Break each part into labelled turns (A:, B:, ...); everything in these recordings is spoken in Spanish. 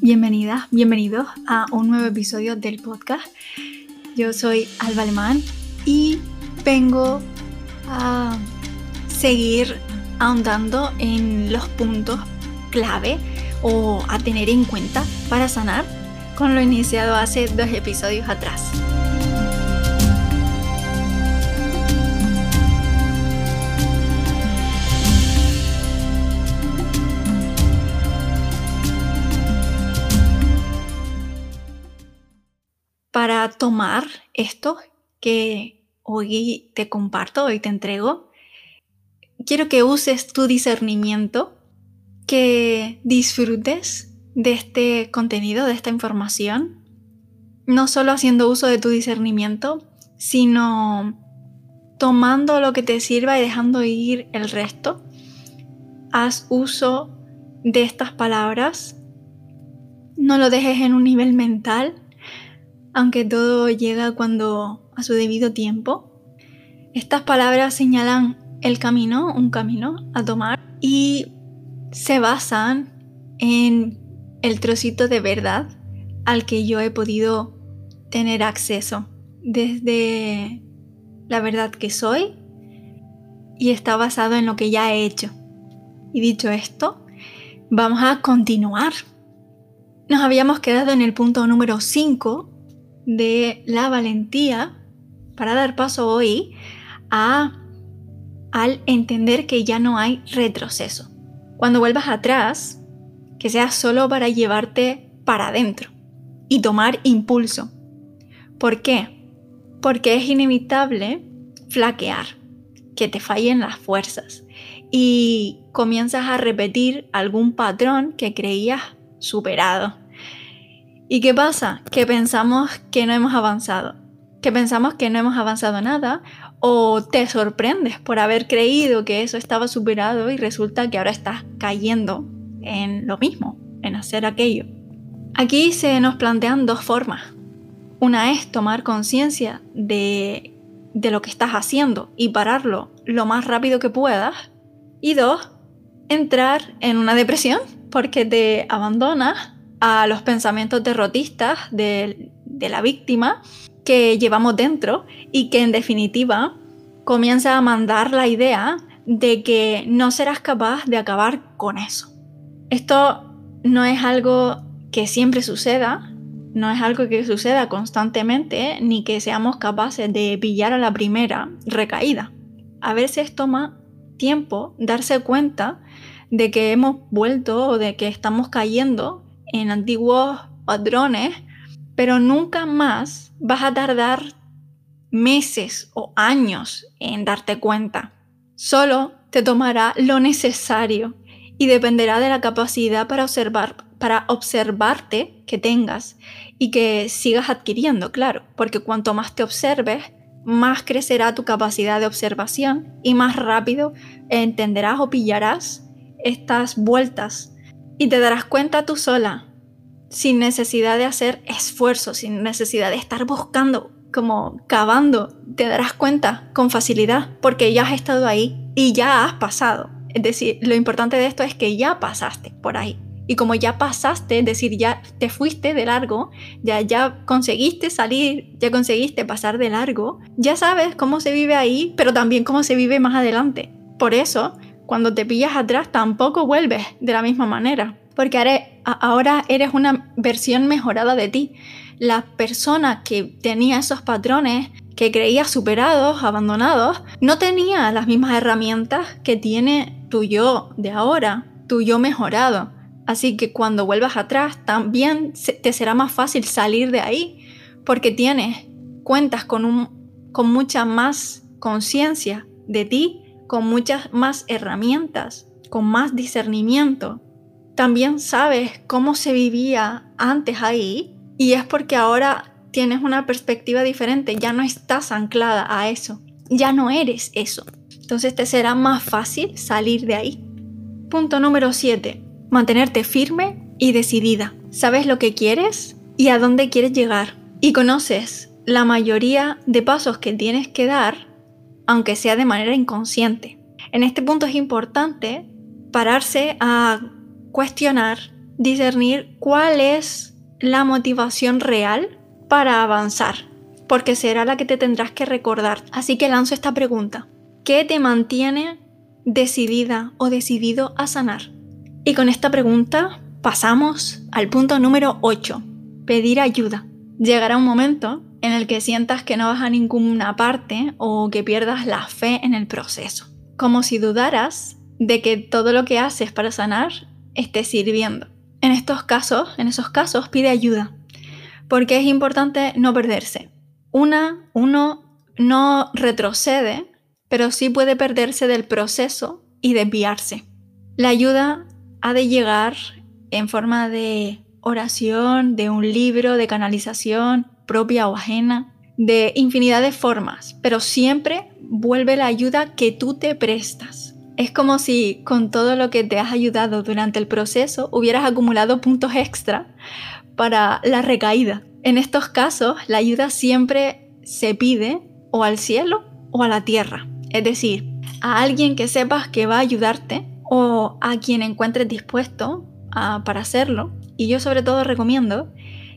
A: bienvenidas, bienvenidos a un nuevo episodio del podcast. Yo soy Alba Alemán y vengo a seguir ahondando en los puntos clave o a tener en cuenta para sanar con lo iniciado hace dos episodios atrás. Para tomar esto que hoy te comparto, hoy te entrego, quiero que uses tu discernimiento, que disfrutes de este contenido, de esta información, no solo haciendo uso de tu discernimiento, sino tomando lo que te sirva y dejando ir el resto. Haz uso de estas palabras, no lo dejes en un nivel mental, aunque todo llega cuando a su debido tiempo. Estas palabras señalan el camino, un camino a tomar y se basan en el trocito de verdad al que yo he podido tener acceso desde la verdad que soy y está basado en lo que ya he hecho. Y dicho esto, vamos a continuar. Nos habíamos quedado en el punto número 5 de la valentía para dar paso hoy a al entender que ya no hay retroceso. Cuando vuelvas atrás, que sea solo para llevarte para adentro y tomar impulso. ¿Por qué? Porque es inevitable flaquear, que te fallen las fuerzas y comienzas a repetir algún patrón que creías superado ¿Y qué pasa? Que pensamos que no hemos avanzado, que pensamos que no hemos avanzado nada o te sorprendes por haber creído que eso estaba superado y resulta que ahora estás cayendo en lo mismo, en hacer aquello. Aquí se nos plantean dos formas. Una es tomar conciencia de, lo que estás haciendo y pararlo lo más rápido que puedas. Y dos, entrar en una depresión porque te abandonas a los pensamientos derrotistas de, la víctima que llevamos dentro y que en definitiva comienza a mandar la idea de que no serás capaz de acabar con eso. Esto no es algo que siempre suceda, no es algo que suceda constantemente, ni que seamos capaces de pillar a la primera recaída. A veces toma tiempo darse cuenta de que hemos vuelto o de que estamos cayendo en antiguos patrones, pero nunca más vas a tardar meses o años en darte cuenta. Solo te tomará lo necesario y dependerá de la capacidad para observar para observarte que tengas y que sigas adquiriendo, claro, porque cuanto más te observes, más crecerá tu capacidad de observación y más rápido entenderás o pillarás estas vueltas y te darás cuenta tú sola, sin necesidad de hacer esfuerzo, sin necesidad de estar buscando, como cavando, te darás cuenta con facilidad porque ya has estado ahí y ya has pasado. Es decir, lo importante de esto es que ya pasaste por ahí. Y como ya pasaste, es decir, ya te fuiste de largo, ya, ya conseguiste salir, ya conseguiste pasar de largo, ya sabes cómo se vive ahí, pero también cómo se vive más adelante. Por eso, cuando te pillas atrás tampoco vuelves de la misma manera, porque ahora eres una versión mejorada de ti. La persona que tenía esos patrones, que creía superados, abandonados, no tenía las mismas herramientas que tiene tu yo de ahora, tu yo mejorado. Así que cuando vuelvas atrás también te será más fácil salir de ahí, porque tienes, cuentas con, un, con mucha más conciencia de ti con muchas más herramientas, con más discernimiento. También sabes cómo se vivía antes ahí y es porque ahora tienes una perspectiva diferente, ya no estás anclada a eso, ya no eres eso. Entonces te será más fácil salir de ahí. Punto número 7. Mantenerte firme y decidida. Sabes lo que quieres y a dónde quieres llegar. Y conoces la mayoría de pasos que tienes que dar aunque sea de manera inconsciente. En este punto es importante pararse a cuestionar discernir cuál es la motivación real para avanzar, porque será la que te tendrás que recordar. Así que lanzo esta pregunta. ¿Qué te mantiene decidida o decidido a sanar? Y con esta pregunta pasamos al punto número 8, pedir ayuda. Llegará un momento en el que sientas que no vas a ninguna parte o que pierdas la fe en el proceso, como si dudaras de que todo lo que haces para sanar esté sirviendo. En estos casos, en esos casos, pide ayuda, porque es importante no perderse. Una, uno no retrocede, pero sí puede perderse del proceso y desviarse. La ayuda ha de llegar en forma de oración, de un libro, de canalización propia o ajena, de infinidad de formas, pero siempre vuelve la ayuda que tú te prestas. Es como si con todo lo que te has ayudado durante el proceso hubieras acumulado puntos extra para la recaída. En estos casos, la ayuda siempre se pide o al cielo o a la tierra. Es decir, a alguien que sepas que va a ayudarte o a quien encuentres dispuesto para hacerlo. Y yo sobre todo recomiendo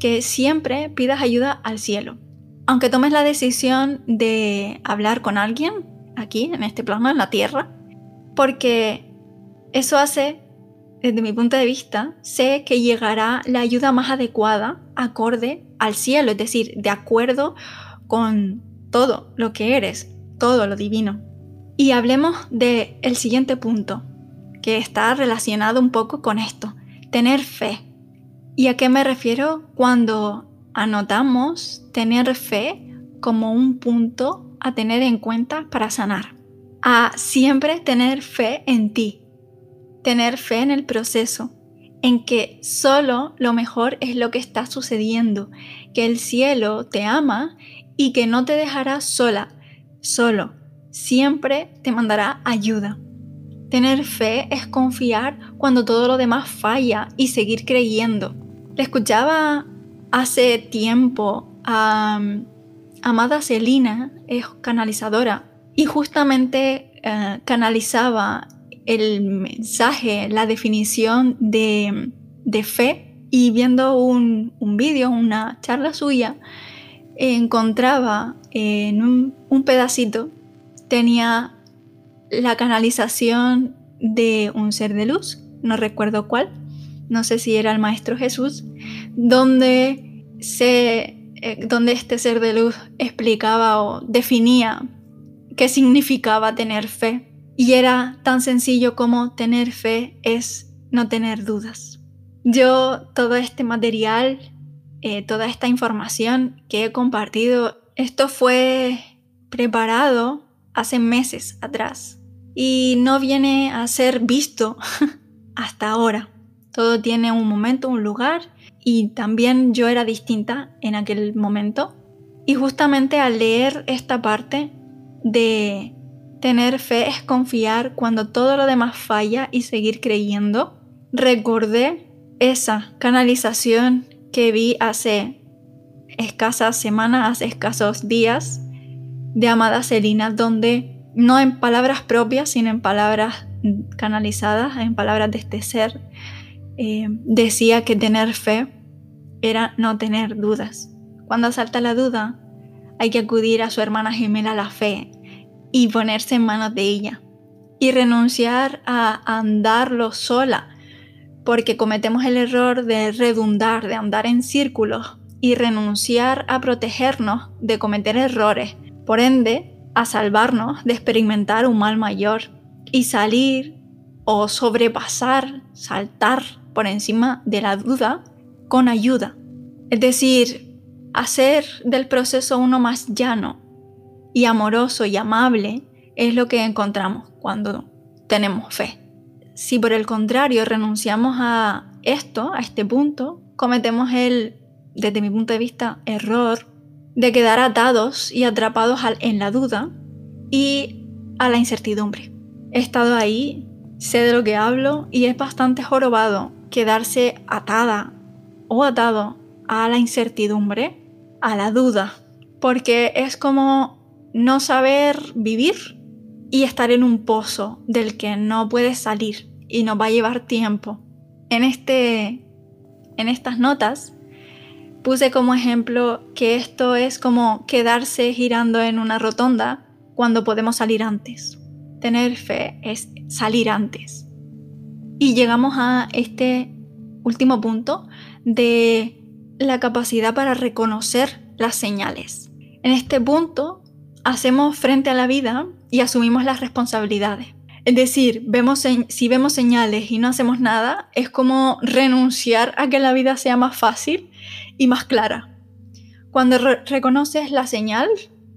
A: que siempre pidas ayuda al cielo. Aunque tomes la decisión de hablar con alguien aquí, en este plano, en la tierra, porque eso hace, desde mi punto de vista, sé que llegará la ayuda más adecuada, acorde al cielo, es decir, de acuerdo con todo lo que eres, todo lo divino. Y hablemos del el siguiente punto, que está relacionado un poco con esto, tener fe. ¿Y a qué me refiero cuando anotamos tener fe como un punto a tener en cuenta para sanar? A siempre tener fe en ti, tener fe en el proceso, en que solo lo mejor es lo que está sucediendo, que el cielo te ama y que no te dejará sola, solo, siempre te mandará ayuda. Tener fe es confiar cuando todo lo demás falla y seguir creyendo. Le escuchaba hace tiempo a um, Amada Celina, es canalizadora, y justamente eh, canalizaba el mensaje, la definición de, fe, y viendo un, vídeo, una charla suya, encontraba en un, un pedacito, tenía la canalización de un ser de luz, no recuerdo cuál, no sé si era el Maestro Jesús, donde, se, eh, donde este ser de luz explicaba o definía qué significaba tener fe. Y era tan sencillo como tener fe es no tener dudas. Yo todo este material, eh, toda esta información que he compartido, esto fue preparado hace meses atrás y no viene a ser visto hasta ahora. Todo tiene un momento, un lugar y también yo era distinta en aquel momento. Y justamente al leer esta parte de tener fe es confiar cuando todo lo demás falla y seguir creyendo, recordé esa canalización que vi hace escasas semanas, hace escasos días de Amada Selina, donde no en palabras propias, sino en palabras canalizadas, en palabras de este ser, eh, decía que tener fe era no tener dudas. Cuando asalta la duda, hay que acudir a su hermana gemela la fe y ponerse en manos de ella y renunciar a andarlo sola, porque cometemos el error de redundar, de andar en círculos y renunciar a protegernos de cometer errores. Por ende, a salvarnos de experimentar un mal mayor y salir o sobrepasar, saltar por encima de la duda con ayuda. Es decir, hacer del proceso uno más llano y amoroso y amable es lo que encontramos cuando tenemos fe. Si por el contrario renunciamos a esto, a este punto, cometemos el, desde mi punto de vista, error de quedar atados y atrapados en la duda y a la incertidumbre. He estado ahí, sé de lo que hablo y es bastante jorobado quedarse atada o atado a la incertidumbre, a la duda, porque es como no saber vivir y estar en un pozo del que no puedes salir y nos va a llevar tiempo. En este en estas notas puse como ejemplo que esto es como quedarse girando en una rotonda cuando podemos salir antes. Tener fe es salir antes. Y llegamos a este último punto de la capacidad para reconocer las señales. En este punto hacemos frente a la vida y asumimos las responsabilidades. Es decir, vemos si vemos señales y no hacemos nada, es como renunciar a que la vida sea más fácil y más clara. Cuando reconoces la señal,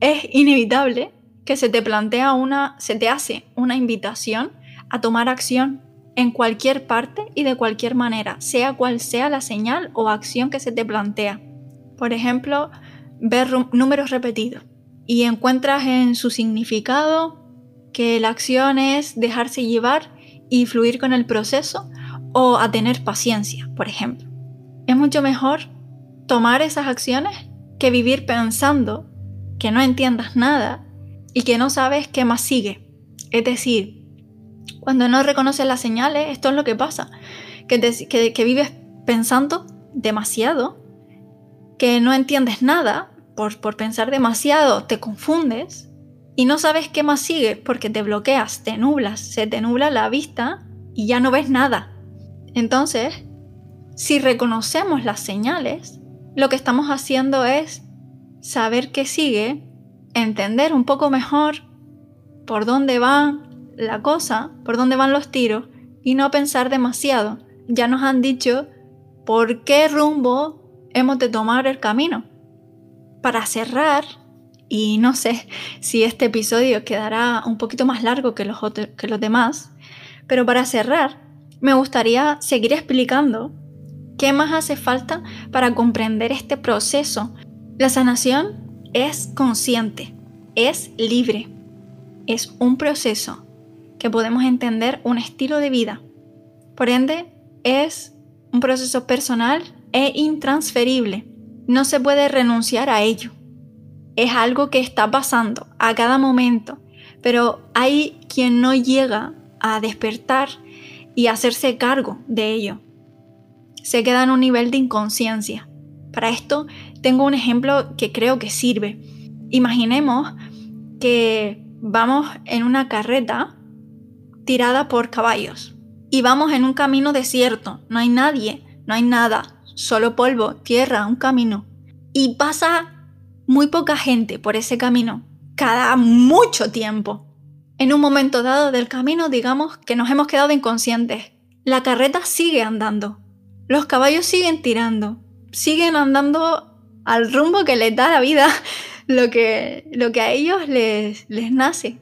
A: es inevitable que se te plantea una, se te hace una invitación a tomar acción en cualquier parte y de cualquier manera, sea cual sea la señal o acción que se te plantea. Por ejemplo, ver números repetidos y encuentras en su significado que la acción es dejarse llevar y fluir con el proceso o a tener paciencia, por ejemplo. Es mucho mejor tomar esas acciones que vivir pensando que no entiendas nada y que no sabes qué más sigue. Es decir, cuando no reconoces las señales, esto es lo que pasa, que, que vives pensando demasiado, que no entiendes nada, por, por pensar demasiado te confundes y no sabes qué más sigue porque te bloqueas, te nublas, se te nubla la vista y ya no ves nada. Entonces, si reconocemos las señales, lo que estamos haciendo es saber qué sigue, entender un poco mejor por dónde va la cosa, por dónde van los tiros y no pensar demasiado. Ya nos han dicho por qué rumbo hemos de tomar el camino. Para cerrar, y no sé si este episodio quedará un poquito más largo que los, que los demás, pero para cerrar, me gustaría seguir explicando qué más hace falta para comprender este proceso. La sanación es consciente, es libre, es un proceso que podemos entender un estilo de vida. Por ende, es un proceso personal e intransferible. No se puede renunciar a ello es algo que está pasando a cada momento, pero hay quien no llega a despertar y hacerse cargo de ello. Se queda en un nivel de inconsciencia. Para esto tengo un ejemplo que creo que sirve. Imaginemos que vamos en una carreta tirada por caballos y vamos en un camino desierto, no hay nadie, no hay nada, solo polvo, tierra, un camino. Y pasa muy poca gente por ese camino, cada mucho tiempo. En un momento dado del camino, digamos que nos hemos quedado inconscientes. La carreta sigue andando. Los caballos siguen tirando. Siguen andando al rumbo que les da la vida, lo que, lo que a ellos les, les nace.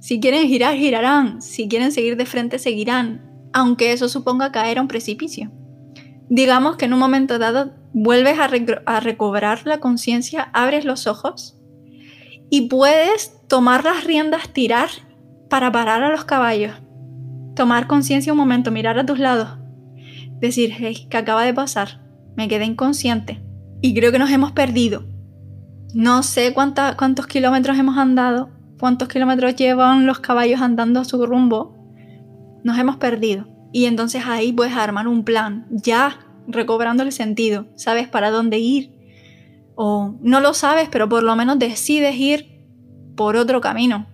A: Si quieren girar, girarán. Si quieren seguir de frente, seguirán. Aunque eso suponga caer a un precipicio. Digamos que en un momento dado vuelves a, recobrar la conciencia, abres los ojos y puedes tomar las riendas, tirar para parar a los caballos. Tomar conciencia un momento, mirar a tus lados. Decir, hey, ¿qué acaba de pasar? Me quedé inconsciente. Y creo que nos hemos perdido. No sé cuántos kilómetros hemos andado, cuántos kilómetros llevan los caballos andando a su rumbo. Nos hemos perdido. Y entonces ahí puedes armar un plan. Ya recobrando el sentido, sabes para dónde ir. O no lo sabes, pero por lo menos decides ir por otro camino.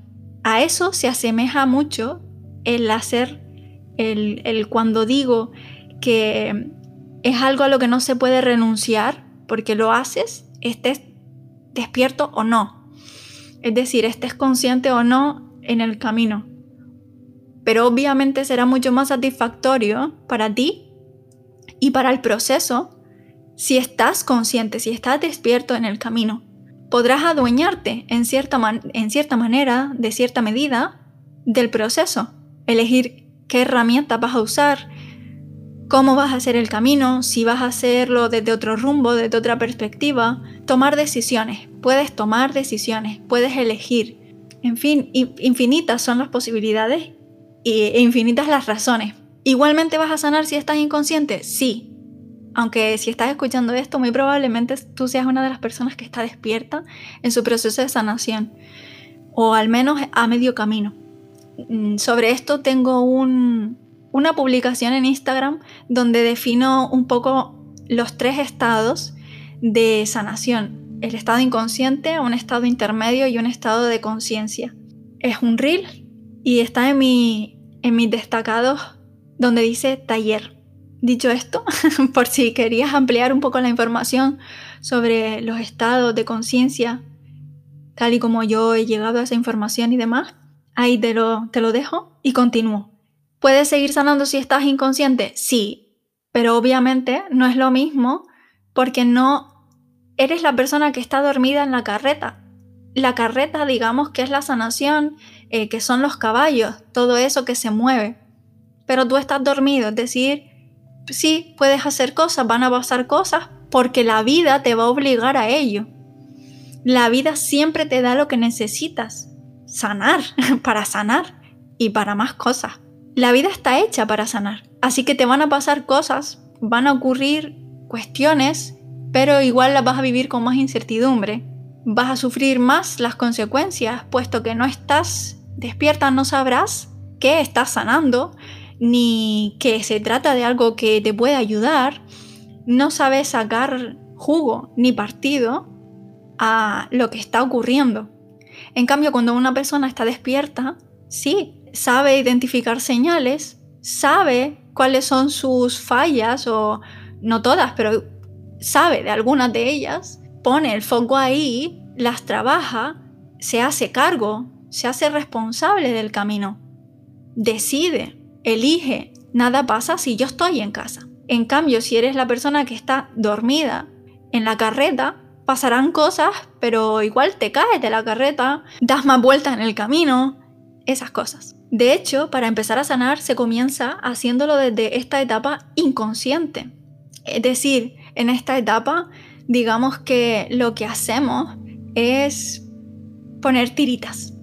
A: A eso se asemeja mucho el hacer, el, el cuando digo que es algo a lo que no se puede renunciar porque lo haces, estés despierto o no. Es decir, estés consciente o no en el camino. Pero obviamente será mucho más satisfactorio para ti y para el proceso, si estás consciente, si estás despierto en el camino, podrás adueñarte en cierta, en cierta manera, de cierta medida, del proceso. Elegir qué herramientas vas a usar, cómo vas a hacer el camino, si vas a hacerlo desde otro rumbo, desde otra perspectiva. Tomar decisiones. Puedes tomar decisiones, puedes elegir. En fin, infinitas son las posibilidades e infinitas las razones ¿Igualmente vas a sanar si estás inconsciente? Sí. Aunque si estás escuchando esto, muy probablemente tú seas una de las personas que está despierta en su proceso de sanación. O al menos a medio camino. Mm, sobre esto tengo una publicación en Instagram donde defino un poco los tres estados de sanación. El estado inconsciente, un estado intermedio y un estado de conciencia. Es un reel y está en, mi, en mis destacados donde dice taller. Dicho esto, por si querías ampliar un poco la información sobre los estados de conciencia, tal y como yo he llegado a esa información y demás, ahí te lo, te lo dejo y continúo. ¿Puedes seguir sanando si estás inconsciente? Sí, pero obviamente no es lo mismo porque no eres la persona que está dormida en la carreta. La carreta, digamos que es la sanación, eh, que son los caballos, todo eso que se mueve. Pero tú estás dormido, es decir, sí, puedes hacer cosas, van a pasar cosas, porque la vida te va a obligar a ello. La vida siempre te da lo que necesitas, sanar, para sanar y para más cosas. La vida está hecha para sanar, así que te van a pasar cosas, van a ocurrir cuestiones, pero igual las vas a vivir con más incertidumbre. Vas a sufrir más las consecuencias, puesto que no estás despierta, no sabrás que estás sanando, ni que se trata de algo que te puede ayudar, no sabes sacar jugo ni partido a lo que está ocurriendo. En cambio, cuando una persona está despierta, sí, sabe identificar señales, sabe cuáles son sus fallas o no todas, pero sabe de algunas de ellas, pone el foco ahí, las trabaja, se hace cargo, se hace responsable del camino, decide, elige, nada pasa si yo estoy en casa. En cambio, si eres la persona que está dormida en la carreta, pasarán cosas, pero igual te caes de la carreta, das más vueltas en el camino, esas cosas. De hecho, para empezar a sanar se comienza haciéndolo desde esta etapa inconsciente. Es decir, en esta etapa, digamos que lo que hacemos es poner tiritas.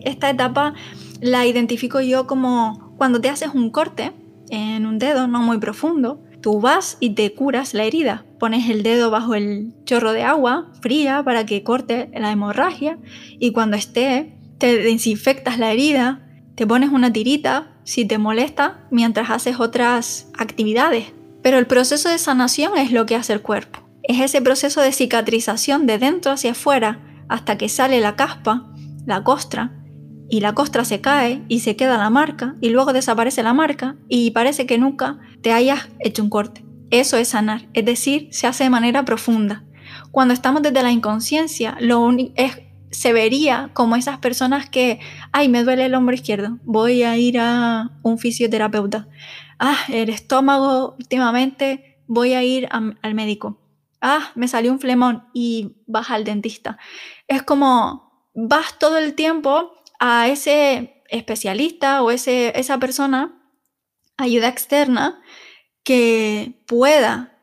A: Esta etapa la identifico yo como cuando te haces un corte en un dedo no muy profundo, tú vas y te curas la herida. Pones el dedo bajo el chorro de agua fría para que corte la hemorragia y cuando esté te desinfectas la herida, te pones una tirita si te molesta mientras haces otras actividades. Pero el proceso de sanación es lo que hace el cuerpo. Es ese proceso de cicatrización de dentro hacia afuera hasta que sale la caspa, la costra, y la costra se cae y se queda la marca y luego desaparece la marca y parece que nunca te hayas hecho un corte. Eso es sanar, es decir, se hace de manera profunda. Cuando estamos desde la inconsciencia, lo es se vería como esas personas que, ay, me duele el hombro izquierdo, voy a ir a un fisioterapeuta. Ah, el estómago últimamente, voy a ir al médico. Ah, me salió un flemón y vas al dentista. Es como vas todo el tiempo a ese especialista o ese, esa persona, ayuda externa, que pueda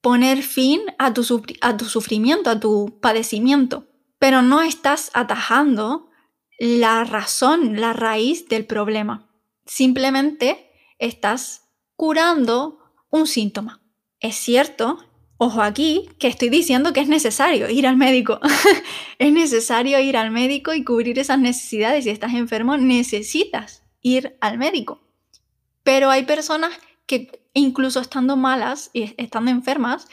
A: poner fin a tu, a tu sufrimiento, a tu padecimiento pero no estás atajando la razón, la raíz del problema. Simplemente estás curando un síntoma. Es cierto, ojo aquí, que estoy diciendo que es necesario ir al médico. es necesario ir al médico y cubrir esas necesidades. Si estás enfermo, necesitas ir al médico. Pero hay personas que incluso estando malas y estando enfermas,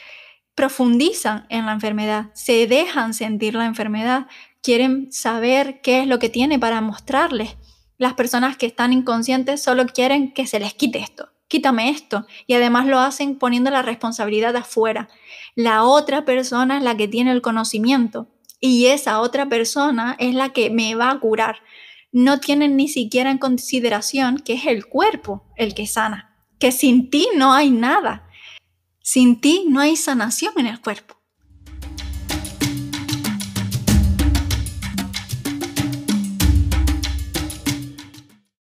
A: profundizan en la enfermedad, se dejan sentir la enfermedad, quieren saber qué es lo que tiene para mostrarles. Las personas que están inconscientes solo quieren que se les quite esto, quítame esto, y además lo hacen poniendo la responsabilidad afuera. La otra persona es la que tiene el conocimiento y esa otra persona es la que me va a curar. No tienen ni siquiera en consideración que es el cuerpo el que sana, que sin ti no hay nada sin ti no hay sanación en el cuerpo.